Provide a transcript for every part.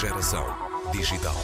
Geração digital.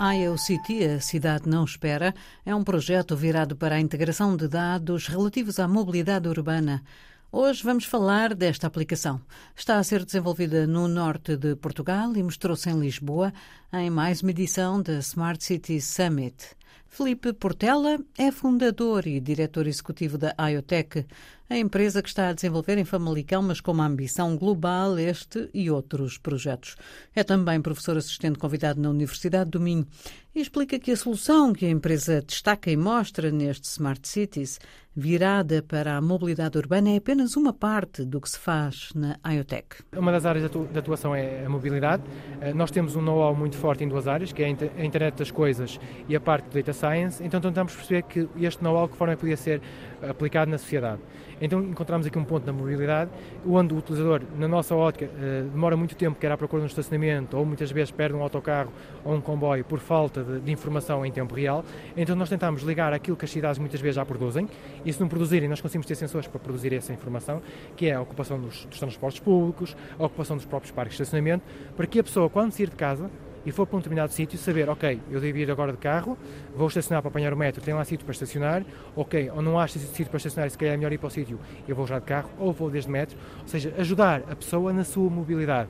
IOCT, a Cidade Não Espera, é um projeto virado para a integração de dados relativos à mobilidade urbana. Hoje vamos falar desta aplicação. Está a ser desenvolvida no norte de Portugal e mostrou-se em Lisboa em mais uma edição da Smart City Summit. Felipe Portela é fundador e diretor executivo da IoTech, a empresa que está a desenvolver em Famalicão, mas com uma ambição global, este e outros projetos. É também professor assistente convidado na Universidade do Minho e explica que a solução que a empresa destaca e mostra neste Smart Cities, virada para a mobilidade urbana, é apenas uma parte do que se faz na IoTech. Uma das áreas de atuação é a mobilidade. Eh, nós temos um know-how muito forte em duas áreas, que é a internet das coisas e a parte do data science, então tentamos perceber que este know-how que forma podia ser aplicado na sociedade. Então encontramos aqui um ponto na mobilidade, onde o utilizador, na nossa ótica, eh, demora muito tempo, quer à procura de um estacionamento, ou muitas vezes perde um autocarro ou um comboio por falta de, de informação em tempo real. Então nós tentamos ligar aquilo que as cidades muitas vezes já produzem, e se não produzirem, nós conseguimos ter sensores para produzir essa informação, que é a ocupação dos, dos transportes públicos, a ocupação dos próprios parques de estacionamento, para que a pessoa, quando sair de casa, e for para um determinado sítio, saber, ok, eu devo ir agora de carro, vou estacionar para apanhar o metro, tem lá sítio para estacionar, ok, ou não há sítio para estacionar, se calhar é melhor ir para o sítio, eu vou já de carro, ou vou desde metro, ou seja, ajudar a pessoa na sua mobilidade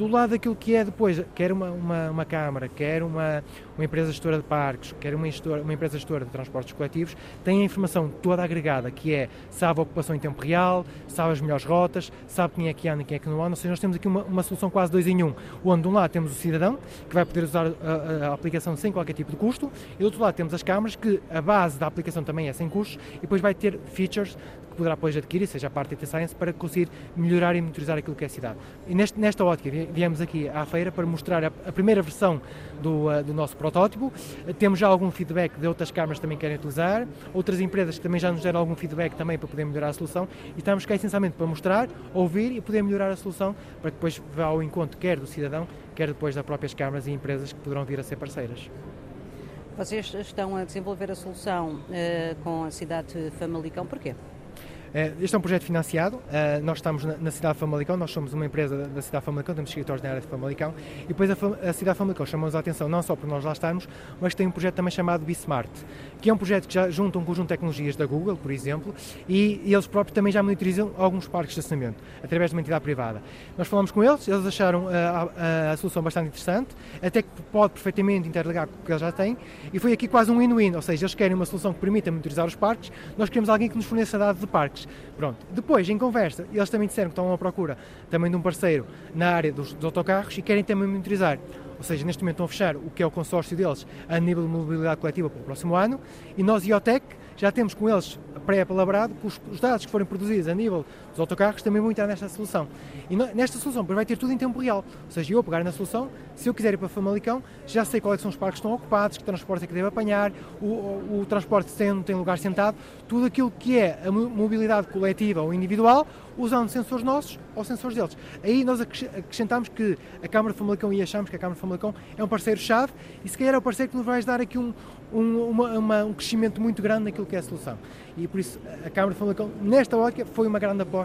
do lado daquilo que é depois, quer uma, uma, uma Câmara, quer uma, uma empresa gestora de parques, quer uma, gestora, uma empresa gestora de transportes coletivos, tem a informação toda agregada, que é, sabe a ocupação em tempo real, sabe as melhores rotas, sabe quem é que anda e quem é que não anda, ou seja, nós temos aqui uma, uma solução quase dois em um, onde de um lado temos o cidadão, que vai poder usar a, a, aplicação sem qualquer tipo de custo, e do outro lado temos as câmaras, que a base da aplicação também é sem custos, e depois vai ter features poderá depois adquirir, seja a parte de science, para conseguir melhorar e monitorizar aquilo que é a cidade. E neste, nesta ótica, viemos aqui à feira para mostrar a, a primeira versão do, uh, do, nosso protótipo. Temos já algum feedback de outras câmaras que também querem utilizar, outras empresas que também já nos deram algum feedback também para poder melhorar a solução e estamos cá essencialmente para mostrar, ouvir e poder melhorar a solução para que depois vá ao encontro quer do cidadão, quer depois das próprias câmaras e empresas que poderão vir a ser parceiras. Vocês estão a desenvolver a solução uh, com a cidade de Famalicão, porquê? Eh, este é um projeto financiado. Eh, nós estamos na cidade de Famalicão, nós somos uma empresa da cidade de Famalicão, temos escritórios na área de Famalicão, e depois a, cidade de Famalicão chamou-nos a atenção não só por nós lá estarmos, mas tem um projeto também chamado BeSmart, que é um projeto que já junta um conjunto de tecnologias da Google, por exemplo, e, eles próprios também já monitorizam alguns parques de estacionamento, através de uma entidade privada. Nós falamos com eles, eles acharam a, a, a solução bastante interessante, até que pode perfeitamente interligar com o que eles já têm, e foi aqui quase um win-win, ou seja, eles querem uma solução que permita monitorizar os parques, nós queremos alguém que nos forneça dados de parques Pronto. Depois, em conversa, eles também disseram que estão à procura também de um parceiro na área dos, dos autocarros e querem também monitorizar. Ou seja, neste momento estão a fechar o que é o consórcio deles a nível de mobilidade coletiva para o próximo ano e nós, IOTEC, já temos com eles pré-apalabrado que os, dados que forem produzidos a nível dos autocarros também vão entrar nesta solução. E nesta solução vai ter tudo em tempo real. Ou seja, eu pegar na solução, se eu quiser ir para Famalicão, já sei quais são os parques que estão ocupados, que transporte é que devo apanhar, o, o, o transporte não tem lugar sentado, tudo aquilo que é a mobilidade coletiva ou individual, usando sensores nossos ou sensores deles. Aí nós acrescentamos que a Câmara de Famalicão e achamos que a Câmara de Famalicão é um parceiro-chave e se calhar é o parceiro que nos vai dar aqui um, um, uma, uma, um crescimento muito grande naquilo que é a solução. E por isso a Câmara de Famalicão, nesta ótica, foi uma grande aposta,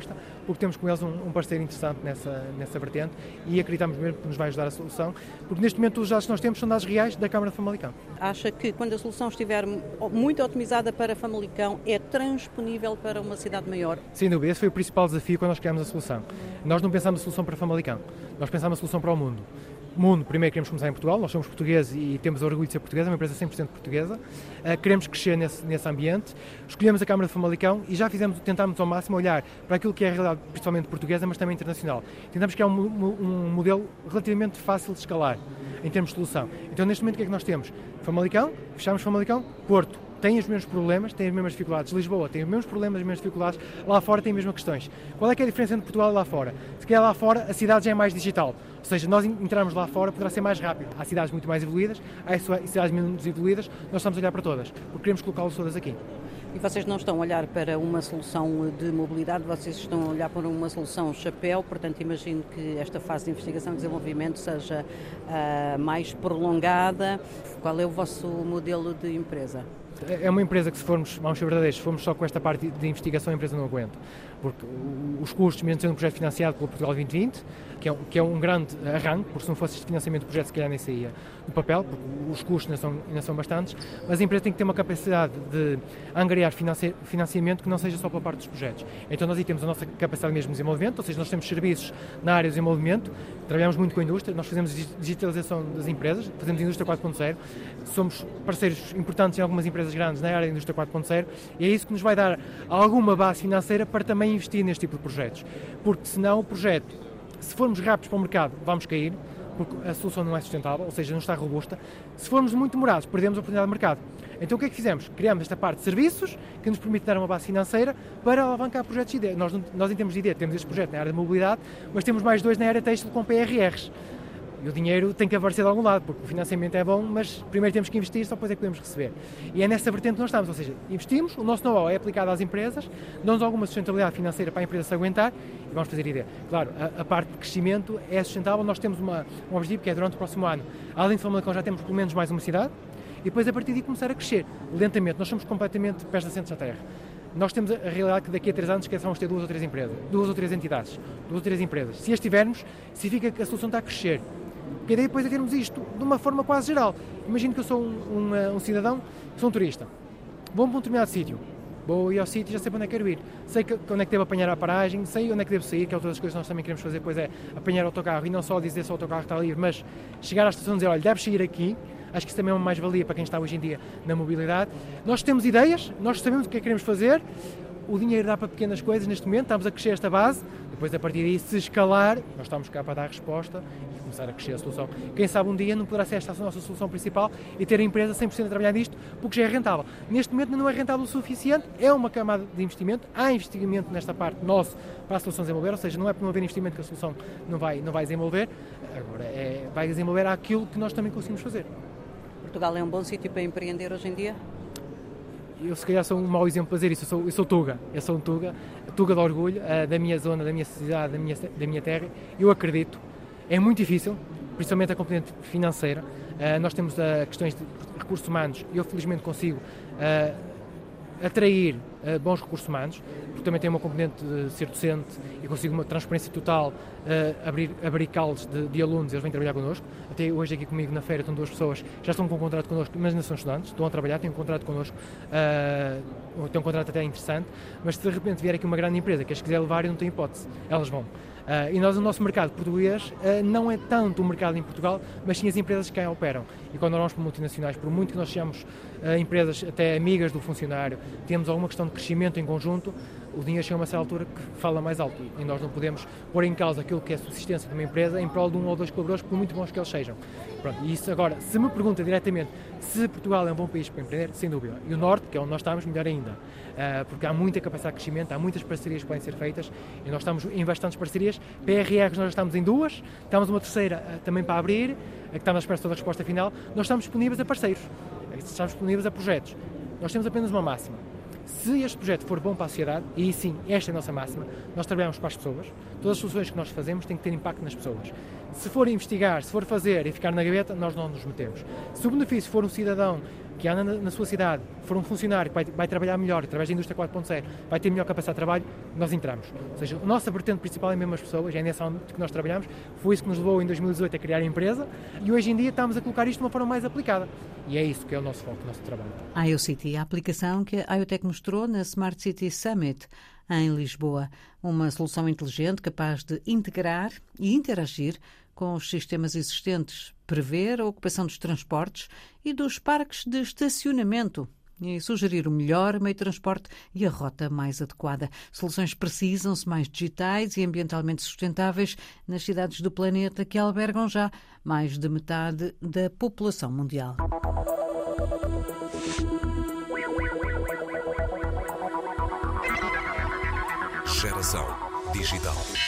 porque temos com eles um, um, parceiro interessante nessa, nessa vertente e acreditamos mesmo que nos vai ajudar a solução, porque neste momento os dados que nós temos são dados reais da Câmara de Famalicão. Acha que quando a solução estiver muito otimizada para Famalicão, é transponível para uma cidade maior? Sem dúvida, esse foi o principal desafio quando nós criamos a solução. Nós não pensámos a solução para Famalicão, nós pensámos a solução para o mundo mundo, primeiro queremos começar em Portugal, nós somos portugueses e temos orgulho de ser portuguesa, uma empresa 100% portuguesa, uh, queremos crescer nesse, nesse ambiente, escolhemos a Câmara de Famalicão e já fizemos, tentámos ao máximo olhar para aquilo que é a realidade principalmente portuguesa, mas também internacional. Tentamos criar um, um, um modelo relativamente fácil de escalar em termos de solução. Então neste momento o que é que nós temos? Famalicão, fechamos Famalicão, Porto, tem os mesmos problemas, tem as mesmas dificuldades. Lisboa tem os mesmos problemas, as mesmas dificuldades. Lá fora tem as mesmas questões. Qual é que é a diferença entre Portugal e lá fora? Se calhar lá fora a cidade já é mais digital. Ou seja, nós entrarmos lá fora poderá ser mais rápido. Há cidades muito mais evoluídas, há cidades menos evoluídas, nós estamos a olhar para todas, porque queremos colocá-las todas aqui. E vocês não estão a olhar para uma solução de mobilidade, vocês estão a olhar para uma solução chapéu, portanto imagino que esta fase de investigação e desenvolvimento seja uh, mais prolongada. Qual é o vosso modelo de empresa? É uma empresa que, se formos, vamos ser verdadeiros, se formos só com esta parte de investigação, a empresa não aguenta. Porque os custos, mesmo sendo um projeto financiado pelo Portugal 2020, que é, que é um grande arranque, porque se não fosse este financiamento do projeto, se calhar nem saía do papel, porque os custos ainda são, ainda são bastantes, mas a empresa tem que ter uma capacidade de angariar financiamento que não seja só pela parte dos projetos. Então nós aí temos a nossa capacidade mesmo de desenvolvimento, ou seja, nós temos serviços na área do desenvolvimento, trabalhamos muito com a indústria, nós fazemos digitalização das empresas, fazemos indústria 4.0, somos parceiros importantes em algumas empresas grandes na área da indústria 4.0 e é isso que nos vai dar alguma base financeira para também investir neste tipo de projetos. Porque senão o projeto, se formos rápidos para o mercado, vamos cair, porque a solução não é sustentável, ou seja, não está robusta. Se formos muito demorados, perdemos a oportunidade de mercado. Então o que é que fizemos? Criamos esta parte de serviços que nos permite dar uma base financeira para alavancar projetos de ideia. Nós, nós em termos de ideia, temos este projeto na área de mobilidade, mas temos mais dois na área têxtil com PRRs. E o dinheiro tem que aparecer de algum lado, porque o financiamento é bom, mas primeiro temos que investir, só depois é que podemos receber. E é nessa vertente que nós estamos, ou seja, investimos, o nosso know-how é aplicado às empresas, damos alguma sustentabilidade financeira para a empresa se aguentar e vamos fazer ideia. Claro, a, a parte de crescimento é sustentável, nós temos uma, um objetivo que é durante o próximo ano, além de Famalicão já temos pelo menos mais uma cidade, e depois a partir daí começar a crescer lentamente. Nós somos completamente pés assentes na terra. Nós temos a realidade que daqui a três anos que vamos ter duas ou três empresas, duas ou três entidades, duas ou três empresas. Se as tivermos, significa que a solução está a crescer. Porque a ideia depois é termos isto de uma forma quase geral. Imagino que eu sou um, um, eh, um cidadão, sou um turista. Vou para um determinado sítio. Vou ir ao sítio já sei para onde é que quero ir. Sei que, onde é que devo apanhar a paragem, sei onde é que devo sair, que é outra das coisas que nós também queremos fazer, pois é apanhar o autocarro e não só dizer se o autocarro está livre, mas chegar à estação e dizer, olha, deves sair aqui. Acho que isso também é uma mais-valia para quem está hoje em dia na mobilidade. Nós temos ideias, nós sabemos o que é que queremos fazer, o dinheiro dá para pequenas coisas neste momento, estamos a crescer esta base, depois a partir daí, se escalar, nós estamos cá para dar resposta e começar a crescer a solução. Quem sabe um dia não poderá ser esta a nossa solução principal e ter a empresa 100% a trabalhar nisto, porque já é rentável. Neste momento não é rentável o suficiente, é uma camada de investimento, há investimento nesta parte nosso para a solução desenvolver, ou seja, não é por não haver investimento que a solução não vai, não vai desenvolver, agora é, vai desenvolver aquilo que nós também conseguimos fazer. Portugal é um bom sítio para empreender hoje em dia? Eu se calhar sou um mau exemplo para dizer isso, eu sou, eu sou Tuga, eu sou um Tuga, Tuga de orgulho, uh, da minha zona, da minha cidade, da minha, da minha terra, eu acredito, é muito difícil, principalmente a componente financeira, uh, nós temos uh, questões de recursos humanos, eu felizmente consigo atrair bons recursos humanos, também tem uma componente de ser docente e consigo uma transparência total, uh, abrir, abrir caldos de, de, alunos, eles vêm trabalhar connosco. Até hoje aqui comigo na feira estão duas pessoas, já estão com um contrato connosco, mas ainda são estudantes, estão a trabalhar, têm um contrato connosco, uh, têm um contrato até interessante, mas se de repente vier aqui uma grande empresa que as quiser levar, não tem hipótese, elas vão. Uh, e nós, o nosso mercado português, uh, não é tanto o mercado em Portugal, mas sim as empresas que cá operam. E quando nós vamos para multinacionais, por muito que nós sejamos uh, empresas até amigas do funcionário, temos alguma questão de crescimento em conjunto, o dinheiro chega a uma certa altura que fala mais alto e nós não podemos pôr em causa aquilo que é a subsistência de uma empresa em prol de um ou dois colaboradores, por muito bons que eles sejam. Pronto, e isso agora, se me pergunta diretamente se Portugal é um bom país para empreender, sem dúvida. E o Norte, que é onde nós estamos, melhor ainda. Uh, porque há muita capacidade de crescimento, há muitas parcerias que podem ser feitas e nós estamos em bastantes parcerias. PRRs nós já estamos em duas, estamos uma terceira uh, também para abrir, que está na espera da resposta final. Nós estamos disponíveis a parceiros, estamos disponíveis a projetos. Nós temos apenas uma máxima se este projeto for bom para a sociedade, e sim, esta é a nossa máxima, nós trabalhamos para as pessoas, todas as soluções que nós fazemos têm que ter impacto nas pessoas. Se for investigar, se for fazer e ficar na gaveta, nós não nos metemos. Se o benefício for um cidadão que anda na, sua cidade, for um funcionário que vai, vai trabalhar melhor, através da indústria 4.0, vai ter melhor capacidade de trabalho, nós entramos. Ou seja, a nossa vertente principal é mesmo as pessoas, é nessa âmbito que nós trabalhamos, foi isso que nos levou em 2018 a criar a empresa e hoje em dia estamos a colocar isto de uma forma mais aplicada. E é isso que é o nosso foco, o nosso trabalho. A IoCity, a aplicação que a IoTech mostrou na Smart City Summit em Lisboa. Uma solução inteligente capaz de integrar e interagir com os sistemas existentes, prever a ocupação dos transportes e dos parques de estacionamento e sugerir o melhor meio de transporte e a rota mais adequada. Soluções precisam-se mais digitais e ambientalmente sustentáveis nas cidades do planeta que albergam já mais de metade da população mundial. Geração Digital.